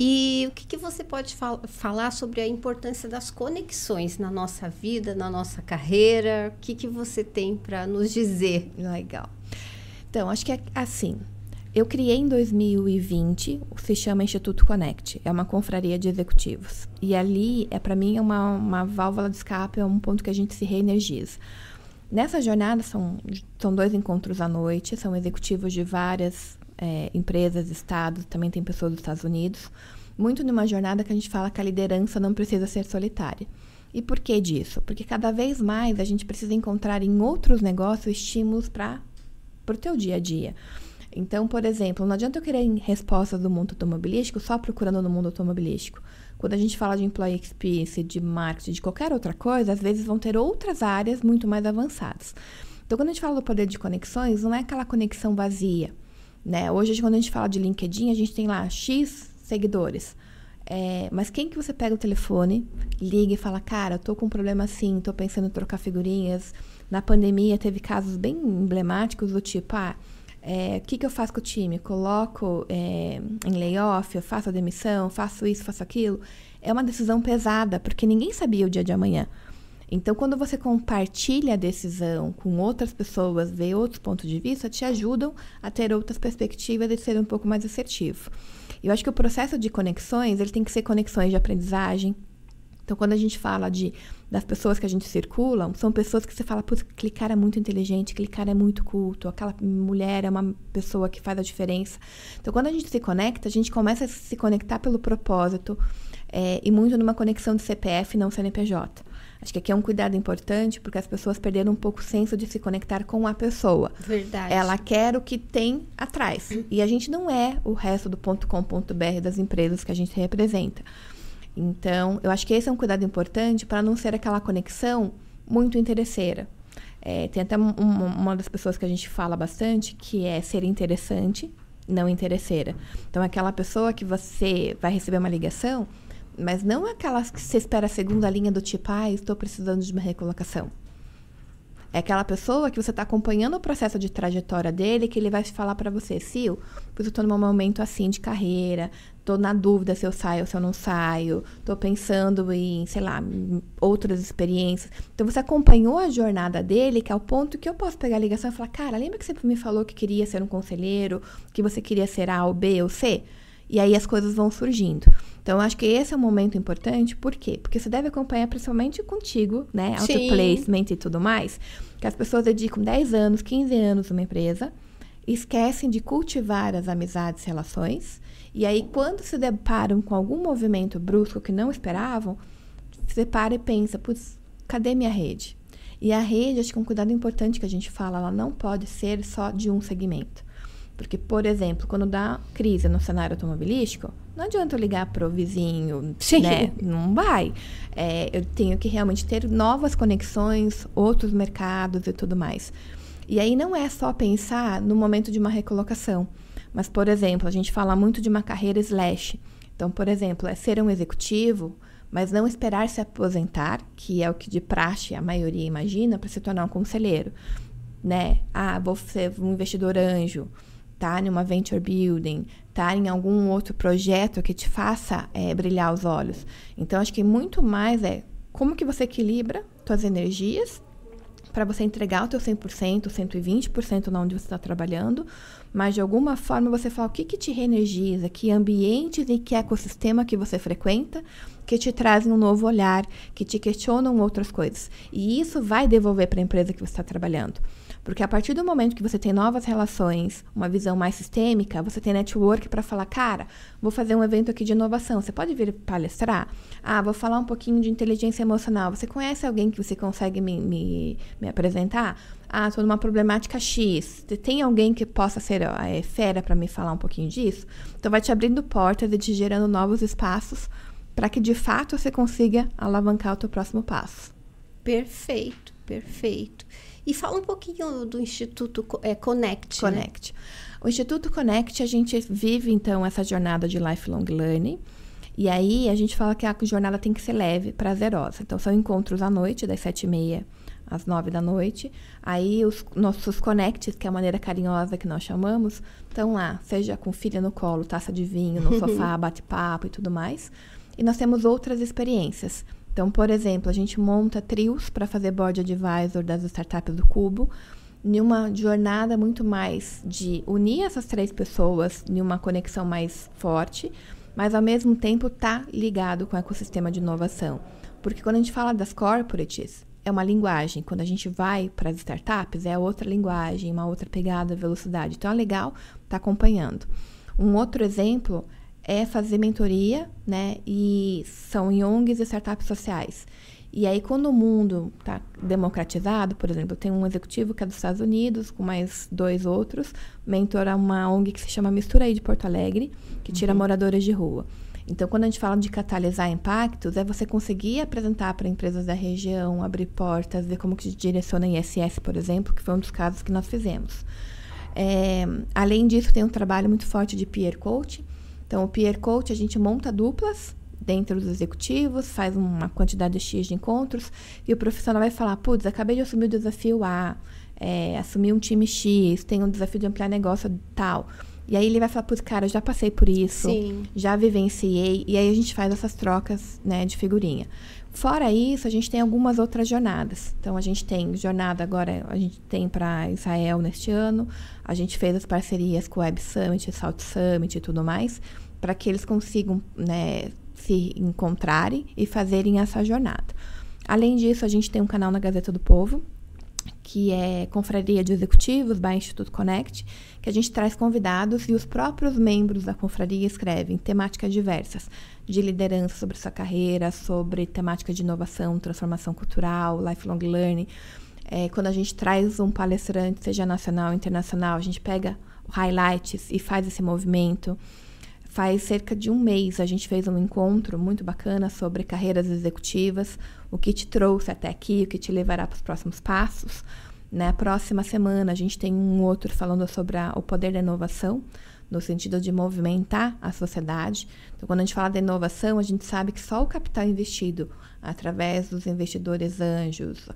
E o que, que você pode fal falar sobre a importância das conexões na nossa vida, na nossa carreira? O que, que você tem para nos dizer? Legal. Então, acho que é assim. Eu criei em 2020, se chama Instituto Connect, é uma confraria de executivos. E ali, é para mim, é uma, uma válvula de escape, é um ponto que a gente se reenergiza. Nessa jornada, são, são dois encontros à noite, são executivos de várias é, empresas, estados, também tem pessoas dos Estados Unidos. Muito numa jornada que a gente fala que a liderança não precisa ser solitária. E por que disso? Porque cada vez mais a gente precisa encontrar em outros negócios estímulos para o teu dia a dia. Então, por exemplo, não adianta eu querer respostas do mundo automobilístico só procurando no mundo automobilístico. Quando a gente fala de employee experience, de marketing, de qualquer outra coisa, às vezes vão ter outras áreas muito mais avançadas. Então, quando a gente fala do poder de conexões, não é aquela conexão vazia. Né? Hoje, quando a gente fala de LinkedIn, a gente tem lá X seguidores. É, mas quem que você pega o telefone, liga e fala, cara, eu tô com um problema assim, tô pensando em trocar figurinhas. Na pandemia teve casos bem emblemáticos do tipo, ah, é, o que, que eu faço com o time? Coloco é, em layoff, eu faço a demissão, faço isso, faço aquilo. É uma decisão pesada, porque ninguém sabia o dia de amanhã. Então, quando você compartilha a decisão com outras pessoas, vê outros pontos de vista, te ajudam a ter outras perspectivas e ser um pouco mais assertivo. Eu acho que o processo de conexões, ele tem que ser conexões de aprendizagem. Então, quando a gente fala de das pessoas que a gente circula, são pessoas que você fala, putz, aquele cara é muito inteligente, aquele cara é muito culto, aquela mulher é uma pessoa que faz a diferença. Então, quando a gente se conecta, a gente começa a se conectar pelo propósito é, e muito numa conexão de CPF, não CNPJ. Acho que aqui é um cuidado importante, porque as pessoas perderam um pouco o senso de se conectar com a pessoa. Verdade. Ela quer o que tem atrás. E a gente não é o resto do .com.br das empresas que a gente representa. Então, eu acho que esse é um cuidado importante para não ser aquela conexão muito interesseira. É, tem até uma, uma das pessoas que a gente fala bastante que é ser interessante, não interesseira. Então, aquela pessoa que você vai receber uma ligação mas não aquelas que você espera a segunda linha do tipo, ah, estou precisando de uma recolocação. É aquela pessoa que você está acompanhando o processo de trajetória dele, que ele vai falar para você, Sil, eu estou num momento assim de carreira, estou na dúvida se eu saio ou se eu não saio, estou pensando em, sei lá, outras experiências. Então você acompanhou a jornada dele, que é o ponto que eu posso pegar a ligação e falar, cara, lembra que você me falou que queria ser um conselheiro, que você queria ser A ou B ou C? E aí as coisas vão surgindo. Então, acho que esse é um momento importante, por quê? Porque você deve acompanhar principalmente contigo, né? Auto-placement e tudo mais. Que as pessoas dedicam 10 anos, 15 anos numa empresa, esquecem de cultivar as amizades e relações. E aí, quando se deparam com algum movimento brusco que não esperavam, você para e pensa, putz, cadê minha rede? E a rede, acho que é um cuidado importante que a gente fala, ela não pode ser só de um segmento. Porque, por exemplo, quando dá crise no cenário automobilístico, não adianta eu ligar para o vizinho, Sim. né? Não vai. É, eu tenho que realmente ter novas conexões, outros mercados e tudo mais. E aí não é só pensar no momento de uma recolocação. Mas, por exemplo, a gente fala muito de uma carreira slash. Então, por exemplo, é ser um executivo, mas não esperar se aposentar, que é o que de praxe a maioria imagina, para se tornar um conselheiro. Né? Ah, vou ser um investidor anjo tá uma venture building, tá em algum outro projeto que te faça é, brilhar os olhos. Então, acho que muito mais é como que você equilibra suas energias para você entregar o teu 100%, 120% na onde você está trabalhando, mas de alguma forma você fala o que, que te reenergiza, que ambientes e que ecossistema que você frequenta, que te trazem um novo olhar, que te questionam outras coisas. E isso vai devolver para a empresa que você está trabalhando. Porque a partir do momento que você tem novas relações, uma visão mais sistêmica, você tem network para falar, cara, vou fazer um evento aqui de inovação, você pode vir palestrar? Ah, vou falar um pouquinho de inteligência emocional. Você conhece alguém que você consegue me, me, me apresentar? Ah, estou numa problemática X. Tem alguém que possa ser é, fera para me falar um pouquinho disso? Então, vai te abrindo portas e te gerando novos espaços para que de fato você consiga alavancar o teu próximo passo. Perfeito, perfeito. E fala um pouquinho do Instituto é, Connect. Né? Connect. Né? O Instituto Connect, a gente vive, então, essa jornada de lifelong learning. E aí, a gente fala que a jornada tem que ser leve, prazerosa. Então, são encontros à noite, das sete e meia às nove da noite. Aí, os nossos connects, que é a maneira carinhosa que nós chamamos, estão lá, seja com filha no colo, taça de vinho, no sofá, bate-papo e tudo mais. E nós temos outras experiências. Então, por exemplo, a gente monta trios para fazer board advisor das startups do Cubo, em uma jornada muito mais de unir essas três pessoas em uma conexão mais forte, mas ao mesmo tempo tá ligado com o ecossistema de inovação. Porque quando a gente fala das corporates, é uma linguagem. Quando a gente vai para as startups, é outra linguagem, uma outra pegada, velocidade. Então é legal estar tá acompanhando. Um outro exemplo é fazer mentoria, né? E são em ONGs e startups sociais. E aí, quando o mundo está democratizado, por exemplo, tem um executivo que é dos Estados Unidos, com mais dois outros, mentora uma ONG que se chama Mistura aí de Porto Alegre, que tira uhum. moradores de rua. Então, quando a gente fala de catalisar impactos, é você conseguir apresentar para empresas da região, abrir portas, ver como que direciona em ISS, por exemplo, que foi um dos casos que nós fizemos. É, além disso, tem um trabalho muito forte de peer coaching, então, o peer coach, a gente monta duplas dentro dos executivos, faz uma quantidade X de encontros, e o profissional vai falar, putz, acabei de assumir o desafio A, é, assumir um time X, tenho um desafio de ampliar negócio tal. E aí ele vai falar, putz, cara, eu já passei por isso, Sim. já vivenciei, e aí a gente faz essas trocas né, de figurinha. Fora isso, a gente tem algumas outras jornadas. Então, a gente tem jornada agora, a gente tem para Israel neste ano, a gente fez as parcerias com o Web Summit, South Summit e tudo mais, para que eles consigam né, se encontrarem e fazerem essa jornada. Além disso, a gente tem um canal na Gazeta do Povo, que é Confraria de Executivos, by Instituto Connect, que a gente traz convidados e os próprios membros da confraria escrevem temáticas diversas, de liderança sobre sua carreira, sobre temática de inovação, transformação cultural, lifelong learning. É, quando a gente traz um palestrante, seja nacional ou internacional, a gente pega highlights e faz esse movimento. Faz cerca de um mês a gente fez um encontro muito bacana sobre carreiras executivas, o que te trouxe até aqui, o que te levará para os próximos passos. Na próxima semana a gente tem um outro falando sobre a, o poder da inovação, no sentido de movimentar a sociedade. Então, quando a gente fala da inovação, a gente sabe que só o capital investido através dos investidores anjos,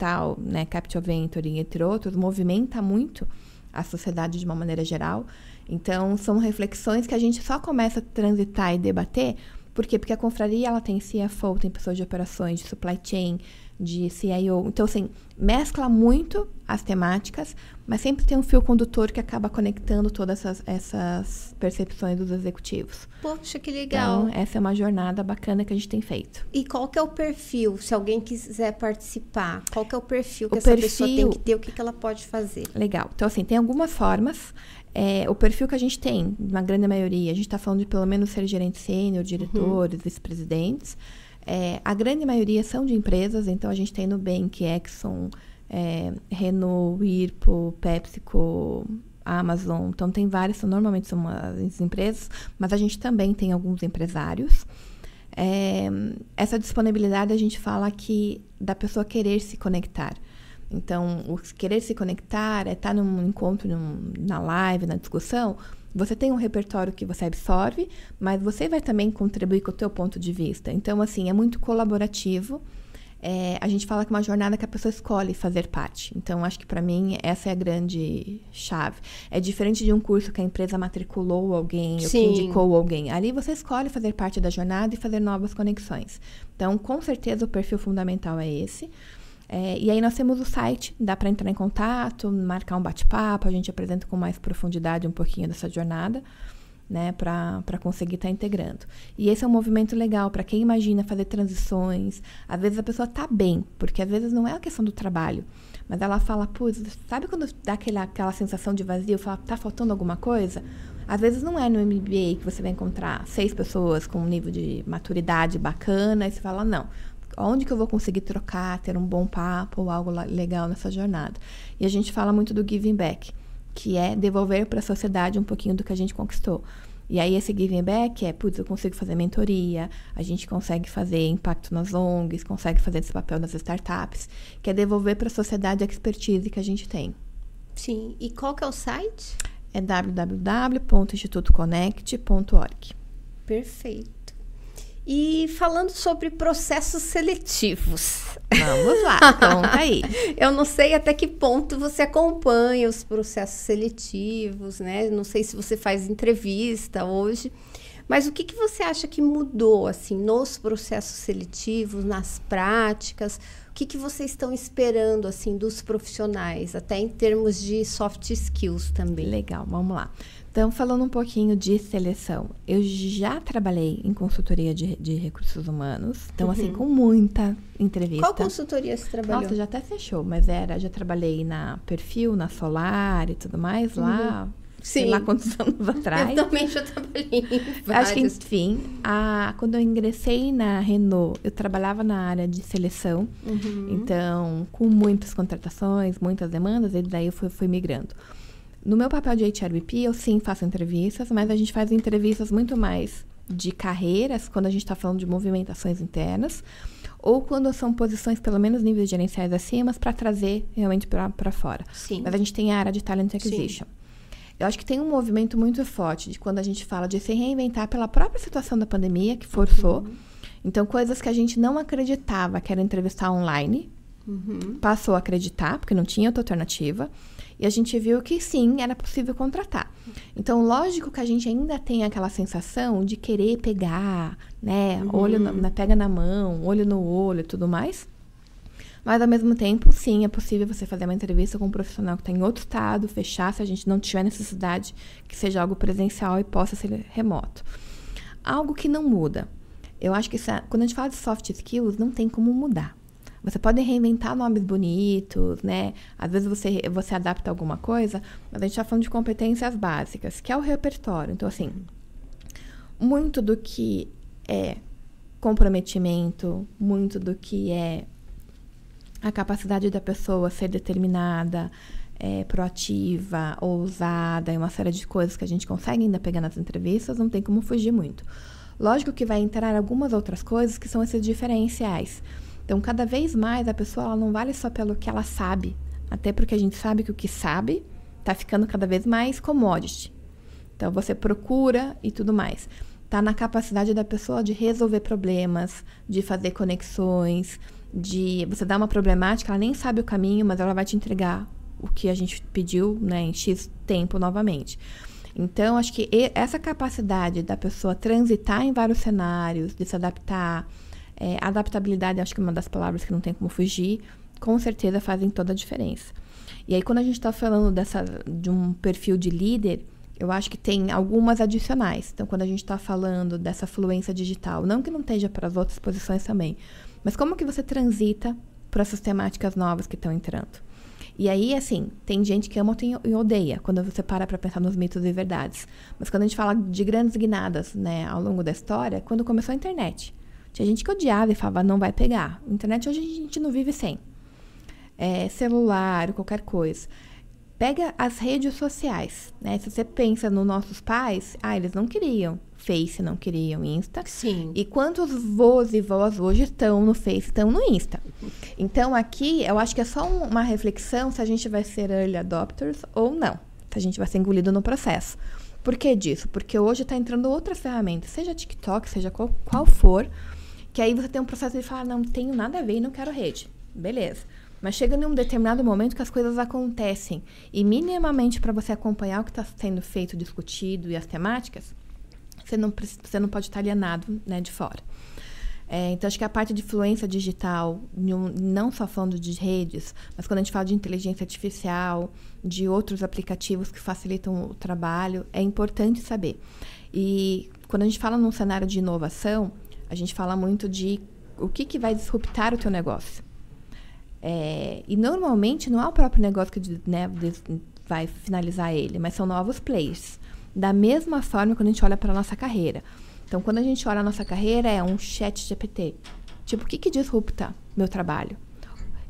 digital, né, Capital Venture, entre outros, movimenta muito a sociedade de uma maneira geral. Então, são reflexões que a gente só começa a transitar e debater. Por quê? Porque a confraria ela tem CFO, tem pessoas de operações, de supply chain, de CIO. Então, assim, mescla muito as temáticas, mas sempre tem um fio condutor que acaba conectando todas essas, essas percepções dos executivos. Poxa, que legal. Então, essa é uma jornada bacana que a gente tem feito. E qual que é o perfil, se alguém quiser participar? Qual que é o perfil que o essa perfil... pessoa tem que ter? O que, que ela pode fazer? Legal. Então, assim, tem algumas formas. É, o perfil que a gente tem, na grande maioria, a gente está falando de pelo menos ser gerente sênior, diretores, uhum. vice-presidentes. É, a grande maioria são de empresas, então a gente tem Nubank, Exxon, é, Renault, Whirlpool, PepsiCo, Amazon. Então tem várias, normalmente são as empresas, mas a gente também tem alguns empresários. É, essa disponibilidade a gente fala que da pessoa querer se conectar. Então, o querer se conectar é estar num encontro, num, na live, na discussão, você tem um repertório que você absorve, mas você vai também contribuir com o teu ponto de vista. Então, assim, é muito colaborativo. É, a gente fala que é uma jornada que a pessoa escolhe fazer parte. Então, acho que para mim essa é a grande chave. É diferente de um curso que a empresa matriculou alguém Sim. ou que indicou alguém. Ali você escolhe fazer parte da jornada e fazer novas conexões. Então, com certeza o perfil fundamental é esse. É, e aí nós temos o site, dá para entrar em contato, marcar um bate-papo, a gente apresenta com mais profundidade um pouquinho dessa jornada, né, para conseguir estar tá integrando. E esse é um movimento legal para quem imagina fazer transições. Às vezes a pessoa tá bem, porque às vezes não é a questão do trabalho, mas ela fala, putz, sabe quando dá aquela, aquela sensação de vazio, fala, tá faltando alguma coisa? Às vezes não é no MBA que você vai encontrar seis pessoas com um nível de maturidade bacana e você fala, não, onde que eu vou conseguir trocar, ter um bom papo ou algo legal nessa jornada. E a gente fala muito do giving back, que é devolver para a sociedade um pouquinho do que a gente conquistou. E aí esse giving back é, putz, eu consigo fazer mentoria, a gente consegue fazer impacto nas ONGs, consegue fazer esse papel nas startups, que é devolver para a sociedade a expertise que a gente tem. Sim. E qual que é o site? É www.institutoconnect.org. Perfeito. E falando sobre processos seletivos. Vamos lá, conta aí. Eu não sei até que ponto você acompanha os processos seletivos, né? Não sei se você faz entrevista hoje. Mas o que, que você acha que mudou, assim, nos processos seletivos, nas práticas? O que, que vocês estão esperando, assim, dos profissionais, até em termos de soft skills também? Legal, vamos lá. Então, falando um pouquinho de seleção, eu já trabalhei em consultoria de, de recursos humanos, então, assim, uhum. assim, com muita entrevista. Qual consultoria você trabalhou? Nossa, já até fechou, mas era, já trabalhei na Perfil, na Solar e tudo mais, uhum. Sim. sei lá quantos anos atrás. Eu também já trabalhei. Acho que, enfim, a, quando eu ingressei na Renault, eu trabalhava na área de seleção, uhum. então, com muitas contratações, muitas demandas, e daí eu fui, fui migrando. No meu papel de HRBP, eu sim faço entrevistas, mas a gente faz entrevistas muito mais de carreiras, quando a gente está falando de movimentações internas, ou quando são posições, pelo menos níveis gerenciais acima, para trazer realmente para fora. Sim. Mas a gente tem a área de talent acquisition. Sim. Eu acho que tem um movimento muito forte de quando a gente fala de se reinventar pela própria situação da pandemia, que forçou. Uhum. Então, coisas que a gente não acreditava que era entrevistar online, uhum. passou a acreditar, porque não tinha outra alternativa. E a gente viu que sim, era possível contratar. Então, lógico que a gente ainda tem aquela sensação de querer pegar, né? Uhum. Olho na, na, pega na mão, olho no olho e tudo mais. Mas, ao mesmo tempo, sim, é possível você fazer uma entrevista com um profissional que está em outro estado, fechar, se a gente não tiver necessidade que seja algo presencial e possa ser remoto. Algo que não muda. Eu acho que essa, quando a gente fala de soft skills, não tem como mudar. Você pode reinventar nomes bonitos, né? Às vezes você, você adapta alguma coisa, mas a gente está falando de competências básicas, que é o repertório. Então, assim, muito do que é comprometimento, muito do que é a capacidade da pessoa ser determinada, é, proativa, ousada, e uma série de coisas que a gente consegue ainda pegar nas entrevistas, não tem como fugir muito. Lógico que vai entrar algumas outras coisas que são esses diferenciais. Então, cada vez mais a pessoa não vale só pelo que ela sabe, até porque a gente sabe que o que sabe está ficando cada vez mais commodity. Então, você procura e tudo mais. Está na capacidade da pessoa de resolver problemas, de fazer conexões, de você dar uma problemática, ela nem sabe o caminho, mas ela vai te entregar o que a gente pediu, né, em X tempo novamente. Então, acho que essa capacidade da pessoa transitar em vários cenários, de se adaptar, é, adaptabilidade, acho que é uma das palavras que não tem como fugir, com certeza fazem toda a diferença. E aí, quando a gente está falando dessa, de um perfil de líder, eu acho que tem algumas adicionais. Então, quando a gente está falando dessa fluência digital, não que não esteja para as outras posições também, mas como que você transita para essas temáticas novas que estão entrando? E aí, assim, tem gente que ama e odeia quando você para para pensar nos mitos e verdades. Mas quando a gente fala de grandes guinadas, né, ao longo da história, quando começou a internet, tinha gente que odiava e falava, não vai pegar. internet hoje a gente não vive sem. É, celular, qualquer coisa. Pega as redes sociais, né? Se você pensa nos nossos pais, ah, eles não queriam Face, não queriam Insta. Sim. E quantos vós e vós hoje estão no Face, estão no Insta. Então, aqui, eu acho que é só uma reflexão se a gente vai ser early adopters ou não. Se a gente vai ser engolido no processo. Por que disso? Porque hoje está entrando outras ferramentas, seja TikTok, seja qual, qual for, que aí você tem um processo de falar, não tenho nada a ver e não quero rede. Beleza. Mas chega em um determinado momento que as coisas acontecem. E minimamente para você acompanhar o que está sendo feito, discutido e as temáticas, você não, você não pode estar alienado né, de fora. É, então, acho que a parte de influência digital, não só falando de redes, mas quando a gente fala de inteligência artificial, de outros aplicativos que facilitam o trabalho, é importante saber. E quando a gente fala num cenário de inovação, a gente fala muito de o que, que vai disruptar o teu negócio. É, e normalmente não é o próprio negócio que né, vai finalizar ele, mas são novos players. Da mesma forma quando a gente olha para a nossa carreira. Então, quando a gente olha a nossa carreira, é um chat GPT. Tipo, o que, que disrupta meu trabalho?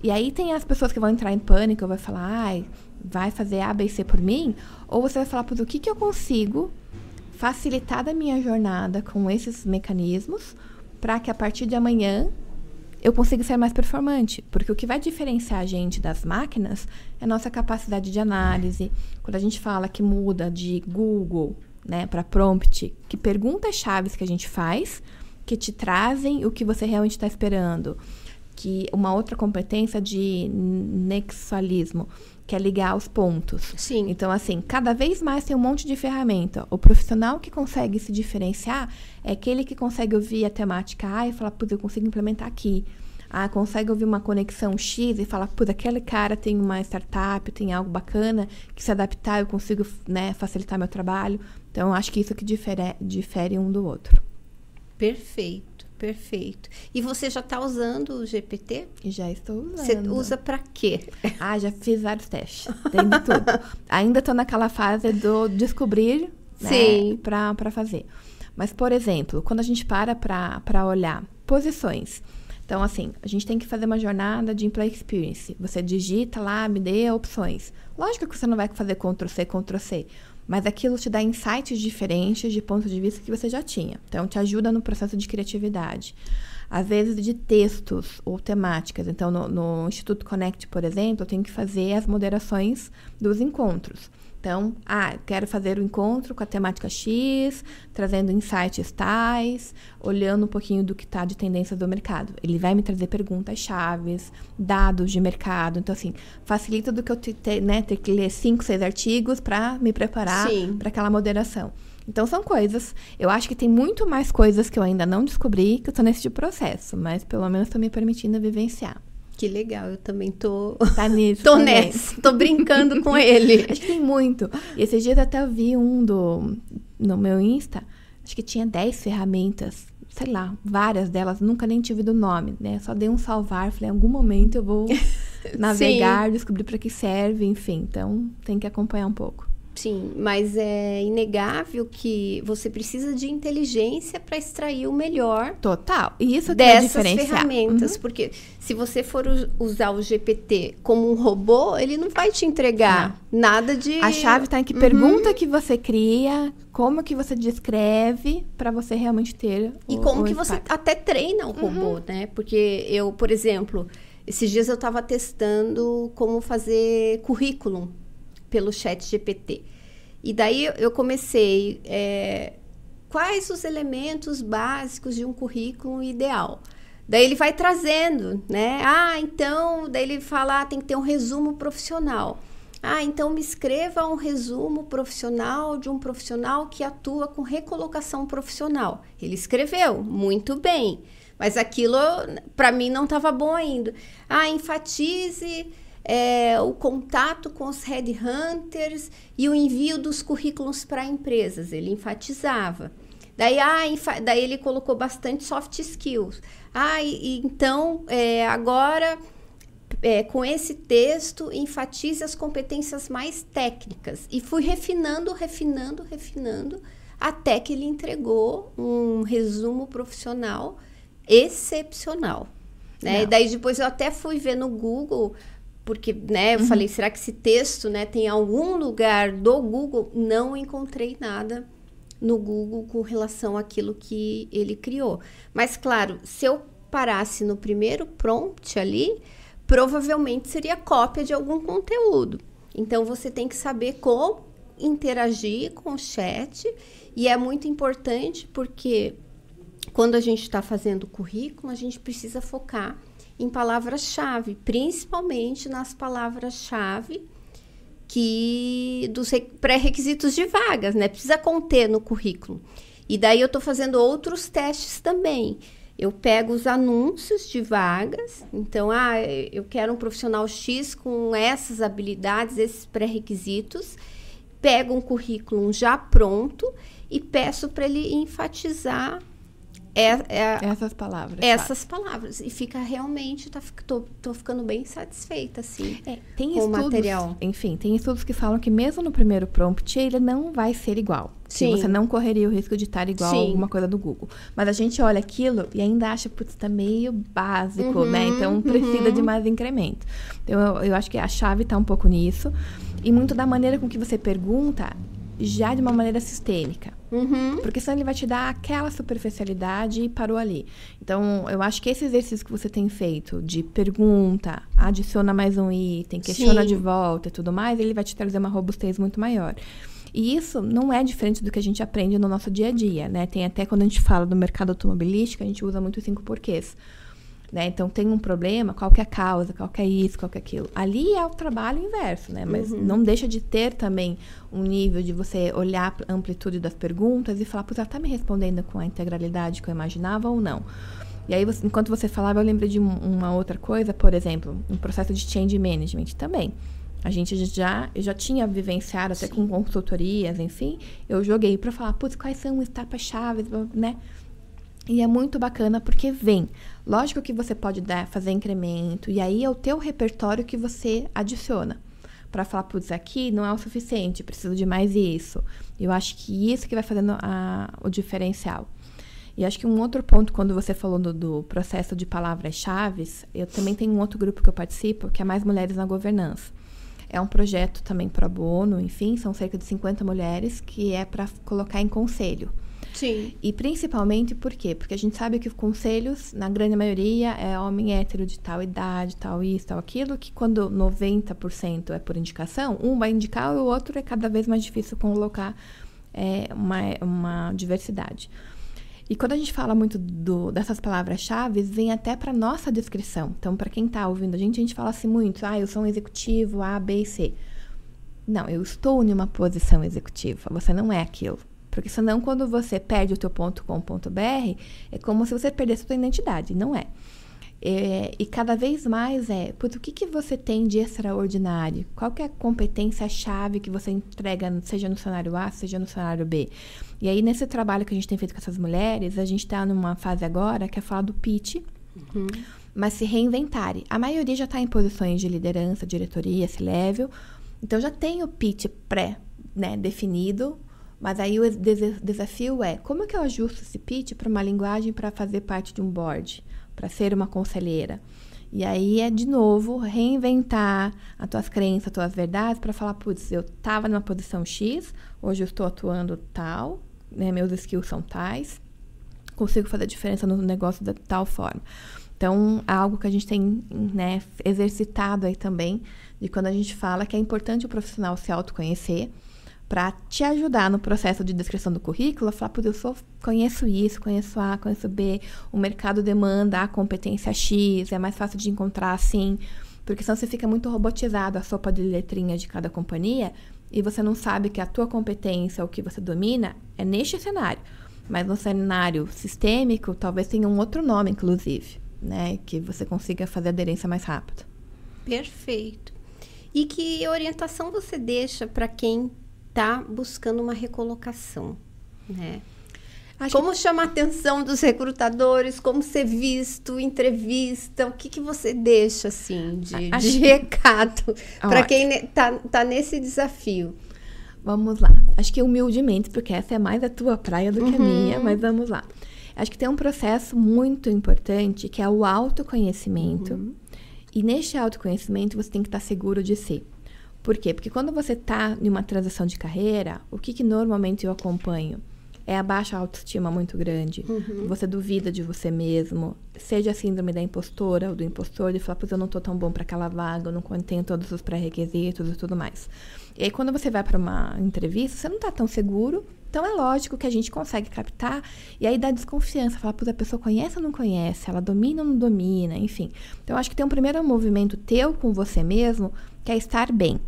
E aí tem as pessoas que vão entrar em pânico, vai falar, ai, vai fazer A, B e C por mim? Ou você vai falar, o que, que eu consigo facilitar da minha jornada com esses mecanismos para que a partir de amanhã eu consiga ser mais performante. Porque o que vai diferenciar a gente das máquinas é a nossa capacidade de análise. Quando a gente fala que muda de Google né, para prompt, que perguntas-chave que a gente faz que te trazem o que você realmente está esperando. Que uma outra competência de nexualismo, que é ligar os pontos. Sim. Então, assim, cada vez mais tem um monte de ferramenta. O profissional que consegue se diferenciar é aquele que consegue ouvir a temática A e falar, putz, eu consigo implementar aqui. Ah, consegue ouvir uma conexão X e falar, putz, aquele cara tem uma startup, tem algo bacana, que se adaptar, eu consigo né, facilitar meu trabalho. Então, acho que isso que difere, difere um do outro. Perfeito, perfeito. E você já está usando o GPT? Já estou usando. Você usa para quê? Ah, já fiz vários testes. Tem de tudo. Ainda estou naquela fase do descobrir né, para fazer. Mas, por exemplo, quando a gente para para olhar posições. Então, assim, a gente tem que fazer uma jornada de employee experience. Você digita lá, me dê opções. Lógico que você não vai fazer Ctrl C, Ctrl C, mas aquilo te dá insights diferentes de ponto de vista que você já tinha. Então, te ajuda no processo de criatividade. Às vezes, de textos ou temáticas. Então, no, no Instituto Connect, por exemplo, eu tenho que fazer as moderações dos encontros. Então, ah, quero fazer o um encontro com a temática X, trazendo insights tais, olhando um pouquinho do que está de tendência do mercado. Ele vai me trazer perguntas-chave, dados de mercado. Então, assim, facilita do que eu ter, né, ter que ler cinco, seis artigos para me preparar para aquela moderação. Então, são coisas. Eu acho que tem muito mais coisas que eu ainda não descobri que eu estou nesse processo, mas pelo menos estou me permitindo vivenciar. Que legal, eu também tô. Tá nisso. tô nessa, tô brincando com ele. Acho que tem muito. E esses dias até eu vi um do. No meu Insta, acho que tinha 10 ferramentas. Sei lá, várias delas, nunca nem tive do nome, né? Só dei um salvar, falei, em algum momento eu vou navegar, descobrir para que serve, enfim. Então, tem que acompanhar um pouco. Sim, mas é inegável que você precisa de inteligência para extrair o melhor. Total. E isso que dessas é ferramentas, uhum. porque se você for usar o GPT como um robô, ele não vai te entregar não. nada de. A chave está em que uhum. pergunta que você cria, como que você descreve para você realmente ter. E o, como o que você até treina o robô, uhum. né? Porque eu, por exemplo, esses dias eu estava testando como fazer currículo pelo chat GPT. E daí eu comecei, é, quais os elementos básicos de um currículo ideal? Daí ele vai trazendo, né? Ah, então, daí ele fala, ah, tem que ter um resumo profissional. Ah, então me escreva um resumo profissional de um profissional que atua com recolocação profissional. Ele escreveu, muito bem, mas aquilo para mim não estava bom ainda. Ah, enfatize é, o contato com os headhunters e o envio dos currículos para empresas. Ele enfatizava. Daí, ah, daí ele colocou bastante soft skills. Ah, e, e então é, agora é, com esse texto, enfatize as competências mais técnicas. E fui refinando, refinando, refinando, até que ele entregou um resumo profissional excepcional. Né? E daí depois eu até fui ver no Google, porque né, eu uhum. falei, será que esse texto né, tem algum lugar do Google? Não encontrei nada no Google com relação àquilo que ele criou. Mas, claro, se eu parasse no primeiro prompt ali, provavelmente seria cópia de algum conteúdo. Então você tem que saber como interagir com o chat e é muito importante porque quando a gente está fazendo currículo, a gente precisa focar em palavras-chave, principalmente nas palavras-chave que dos pré-requisitos de vagas, né? Precisa conter no currículo. E daí eu estou fazendo outros testes também. Eu pego os anúncios de vagas, então, ah, eu quero um profissional X com essas habilidades, esses pré-requisitos, pego um currículo já pronto e peço para ele enfatizar é, é, essas palavras. Essas palavras. E fica realmente, tá, tô, tô ficando bem satisfeita, assim, é, tem com estudos, o material. Enfim, tem estudos que falam que mesmo no primeiro prompt, ele não vai ser igual. Sim. você não correria o risco de estar igual Sim. a alguma coisa do Google. Mas a gente olha aquilo e ainda acha, putz, tá meio básico, uhum, né? Então precisa uhum. de mais incremento. Então eu, eu acho que a chave tá um pouco nisso. E muito da maneira com que você pergunta já de uma maneira sistêmica. Uhum. Porque senão ele vai te dar aquela superficialidade e parou ali. Então, eu acho que esse exercício que você tem feito de pergunta, adiciona mais um item, questiona Sim. de volta e tudo mais, ele vai te trazer uma robustez muito maior. E isso não é diferente do que a gente aprende no nosso dia a dia, né? Tem até quando a gente fala do mercado automobilístico, a gente usa muito cinco porquês. Né? Então tem um problema, qual que é a causa, qual que é isso, qual que é aquilo. Ali é o trabalho inverso, né? Mas uhum. não deixa de ter também um nível de você olhar a amplitude das perguntas e falar, putz, ela está me respondendo com a integralidade que eu imaginava ou não? E aí, você, enquanto você falava, eu lembrei de uma outra coisa, por exemplo, um processo de change management também. A gente já, eu já tinha vivenciado até Sim. com consultorias, enfim, eu joguei para falar, putz, quais são as etapas-chave, né? E é muito bacana porque vem. Lógico que você pode dar, fazer incremento, e aí é o teu repertório que você adiciona. Para falar, putz, aqui não é o suficiente, preciso de mais isso. Eu acho que isso que vai fazendo a, o diferencial. E acho que um outro ponto, quando você falou do, do processo de palavras-chave, eu também tenho um outro grupo que eu participo, que é Mais Mulheres na Governança. É um projeto também pro bono, enfim, são cerca de 50 mulheres, que é para colocar em conselho. Sim. E principalmente por quê? Porque a gente sabe que os conselhos, na grande maioria, é homem hétero de tal idade, tal isso, tal aquilo, que quando 90% é por indicação, um vai indicar e o outro é cada vez mais difícil colocar é, uma, uma diversidade. E quando a gente fala muito do, dessas palavras-chave, vem até para nossa descrição. Então, para quem está ouvindo a gente, a gente fala assim muito: ah, eu sou um executivo A, B e C. Não, eu estou em uma posição executiva. Você não é aquilo. Porque senão, quando você perde o teu ponto com ponto .br, é como se você perdesse a sua identidade. Não é. é e cada vez mais é, putz, o que, que você tem de extraordinário? Qual que é a competência-chave que você entrega, seja no cenário A, seja no cenário B? E aí, nesse trabalho que a gente tem feito com essas mulheres, a gente está numa fase agora que é falar do pitch, uhum. mas se reinventarem. A maioria já está em posições de liderança, diretoria, esse level, então já tem o pitch pré, né, definido, mas aí o desafio é como é que eu ajusto esse pitch para uma linguagem para fazer parte de um board, para ser uma conselheira. E aí é de novo reinventar as tuas crenças, as tuas verdades para falar, putz, eu estava numa posição X, hoje eu estou atuando tal, né, meus skills são tais, consigo fazer diferença no negócio de tal forma. Então, é algo que a gente tem né, exercitado aí também, de quando a gente fala que é importante o profissional se autoconhecer, para te ajudar no processo de descrição do currículo, falar, pô, eu sou, conheço isso, conheço A, conheço B, o mercado demanda a competência X, é mais fácil de encontrar assim, porque senão você fica muito robotizado a sopa de letrinha de cada companhia e você não sabe que a tua competência, o que você domina, é neste cenário. Mas no cenário sistêmico, talvez tenha um outro nome, inclusive, né? Que você consiga fazer aderência mais rápido. Perfeito. E que orientação você deixa para quem está buscando uma recolocação, né? Acho como que... chamar a atenção dos recrutadores, como ser visto, entrevista, o que, que você deixa, assim, de, Acho... de recado para quem está tá nesse desafio? Vamos lá. Acho que humildemente, porque essa é mais a tua praia do que uhum. a minha, mas vamos lá. Acho que tem um processo muito importante que é o autoconhecimento. Uhum. E neste autoconhecimento você tem que estar seguro de si. Por quê? Porque quando você está em uma transição de carreira, o que, que normalmente eu acompanho? É a baixa autoestima muito grande. Uhum. Você duvida de você mesmo. Seja a síndrome da impostora ou do impostor, de falar, pois eu não estou tão bom para aquela vaga, eu não tenho todos os pré-requisitos e tudo mais. E aí, quando você vai para uma entrevista, você não está tão seguro. Então, é lógico que a gente consegue captar. E aí dá desconfiança. Falar, pois a pessoa conhece ou não conhece? Ela domina ou não domina? Enfim. Então, acho que tem um primeiro movimento teu com você mesmo, que é estar bem.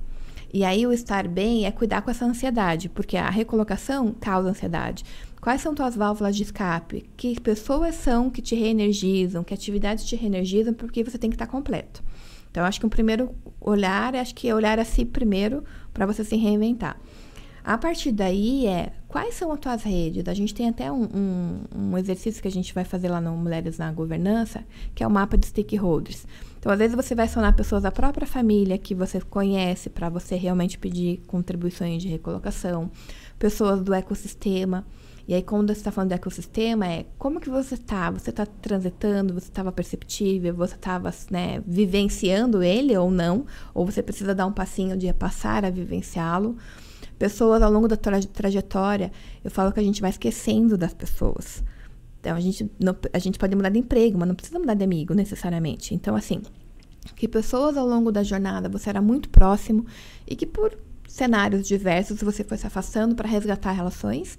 E aí o estar bem é cuidar com essa ansiedade, porque a recolocação causa ansiedade. Quais são tuas válvulas de escape? Que pessoas são que te reenergizam? Que atividades te reenergizam? Porque você tem que estar completo. Então, acho que um primeiro olhar, acho que é olhar a si primeiro para você se reinventar. A partir daí é quais são as tuas redes? A gente tem até um, um, um, exercício que a gente vai fazer lá no Mulheres na Governança, que é o mapa de stakeholders. Então, às vezes você vai acionar pessoas da própria família que você conhece para você realmente pedir contribuições de recolocação, pessoas do ecossistema. E aí, quando você está falando de ecossistema, é como que você está? Você está transitando? Você estava perceptível? Você estava né, vivenciando ele ou não? Ou você precisa dar um passinho de passar a vivenciá-lo? Pessoas ao longo da tra trajetória, eu falo que a gente vai esquecendo das pessoas. Então, a gente, não, a gente pode mudar de emprego, mas não precisa mudar de amigo necessariamente. Então, assim, que pessoas ao longo da jornada você era muito próximo e que por cenários diversos você foi se afastando para resgatar relações.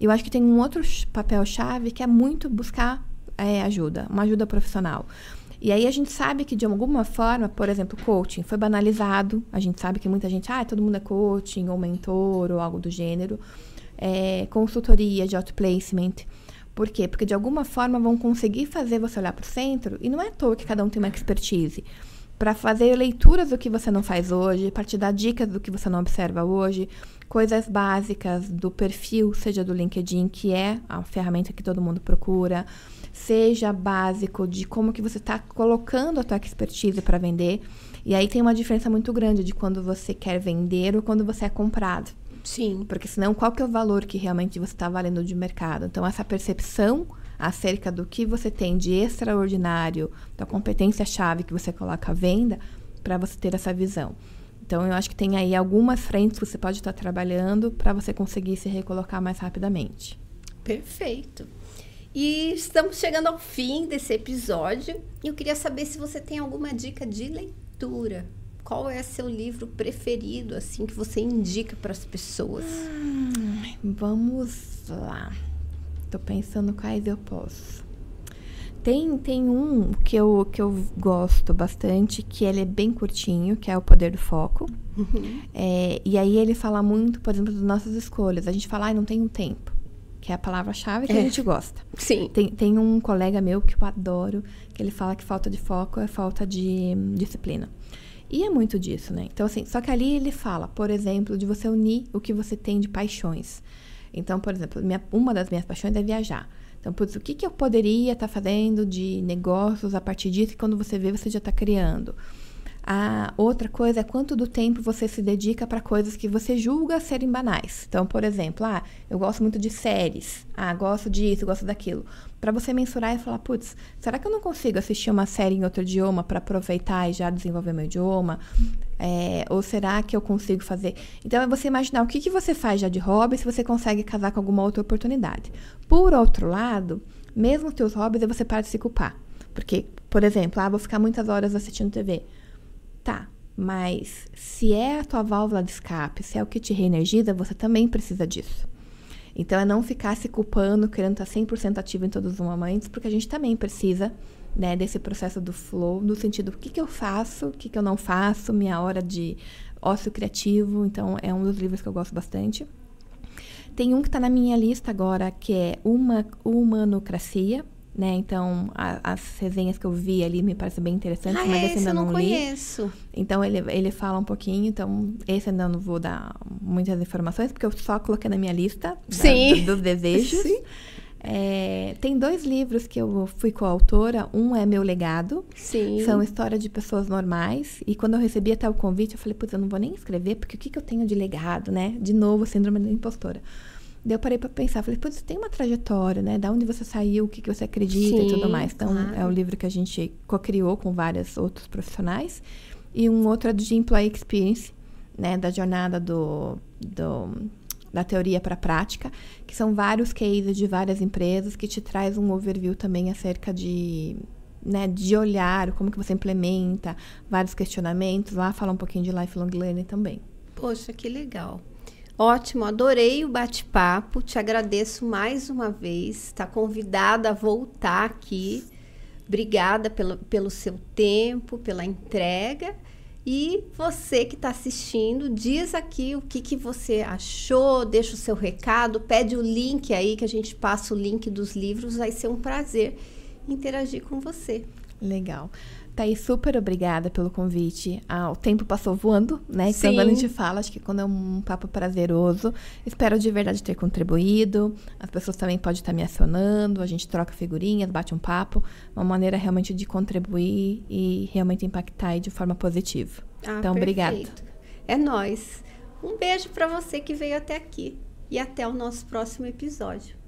Eu acho que tem um outro papel-chave que é muito buscar é, ajuda, uma ajuda profissional. E aí a gente sabe que de alguma forma, por exemplo, coaching foi banalizado. A gente sabe que muita gente, ah, todo mundo é coaching ou mentor ou algo do gênero. É, consultoria de outplacement. Por quê? Porque de alguma forma vão conseguir fazer você olhar para o centro, e não é à toa que cada um tem uma expertise, para fazer leituras do que você não faz hoje, para te dar dicas do que você não observa hoje, coisas básicas do perfil, seja do LinkedIn, que é a ferramenta que todo mundo procura, seja básico de como que você está colocando a tua expertise para vender. E aí tem uma diferença muito grande de quando você quer vender ou quando você é comprado. Sim. Porque senão, qual que é o valor que realmente você está valendo de mercado? Então, essa percepção acerca do que você tem de extraordinário, da competência-chave que você coloca à venda, para você ter essa visão. Então, eu acho que tem aí algumas frentes que você pode estar trabalhando para você conseguir se recolocar mais rapidamente. Perfeito. E estamos chegando ao fim desse episódio. E eu queria saber se você tem alguma dica de leitura qual é seu livro preferido, assim, que você indica para as pessoas? Hum, vamos lá. Tô pensando quais eu posso. Tem, tem um que eu, que eu gosto bastante, que ele é bem curtinho, que é O Poder do Foco. Uhum. É, e aí ele fala muito, por exemplo, das nossas escolhas. A gente fala, ah, não tenho tempo. Que é a palavra-chave que é. a gente gosta. Sim. Tem, tem um colega meu que eu adoro, que ele fala que falta de foco é falta de disciplina. E é muito disso, né? Então, assim, só que ali ele fala, por exemplo, de você unir o que você tem de paixões. Então, por exemplo, minha, uma das minhas paixões é viajar. Então, putz, o que, que eu poderia estar tá fazendo de negócios a partir disso quando você vê, você já está criando? A outra coisa é quanto do tempo você se dedica para coisas que você julga serem banais. Então, por exemplo, ah, eu gosto muito de séries. Ah, gosto disso, gosto daquilo. Para você mensurar e falar, putz, será que eu não consigo assistir uma série em outro idioma para aproveitar e já desenvolver meu idioma? É, ou será que eu consigo fazer? Então, é você imaginar o que, que você faz já de hobby se você consegue casar com alguma outra oportunidade. Por outro lado, mesmo os teus hobbies, é você para de se culpar. Porque, por exemplo, ah, vou ficar muitas horas assistindo TV. Tá, Mas se é a tua válvula de escape, se é o que te reenergiza, você também precisa disso. Então é não ficar se culpando, querendo estar 100% ativo em todos os momentos, porque a gente também precisa né, desse processo do flow, no sentido o que, que eu faço, o que, que eu não faço, minha hora de ócio criativo. Então é um dos livros que eu gosto bastante. Tem um que está na minha lista agora, que é Uma Humanocracia, né? Então, a, as resenhas que eu vi ali me parecem bem interessantes, ah, mas esse ainda eu não, não li. conheço. Então, ele, ele fala um pouquinho, então esse ainda não vou dar muitas informações, porque eu só coloquei na minha lista. Da, dos desejos. Sim. É, tem dois livros que eu fui coautora. Um é Meu Legado. Sim. São histórias de pessoas normais. E quando eu recebi até o convite, eu falei, putz, eu não vou nem escrever, porque o que, que eu tenho de legado, né? De novo, síndrome da impostora. Daí eu parei pra pensar, falei, putz, tem uma trajetória, né? Da onde você saiu, o que, que você acredita Sim, e tudo mais. Então, claro. é o livro que a gente co-criou com vários outros profissionais. E um outro é do de Employee Experience, né? Da jornada do, do da teoria para a prática, que são vários cases de várias empresas que te traz um overview também acerca de, né, de olhar, como que você implementa, vários questionamentos. Lá fala um pouquinho de lifelong learning também. Poxa, que legal. Ótimo, adorei o bate-papo. Te agradeço mais uma vez. Está convidada a voltar aqui. Obrigada pelo, pelo seu tempo, pela entrega. E você que está assistindo, diz aqui o que, que você achou, deixa o seu recado, pede o link aí, que a gente passa o link dos livros. Vai ser um prazer interagir com você. Legal. Thaís, super obrigada pelo convite. Ah, o tempo passou voando, né? Sim. Quando a gente fala, acho que quando é um papo prazeroso. Espero de verdade ter contribuído. As pessoas também podem estar me acionando, a gente troca figurinhas, bate um papo. Uma maneira realmente de contribuir e realmente impactar de forma positiva. Ah, então, obrigada. É nós. Um beijo para você que veio até aqui e até o nosso próximo episódio.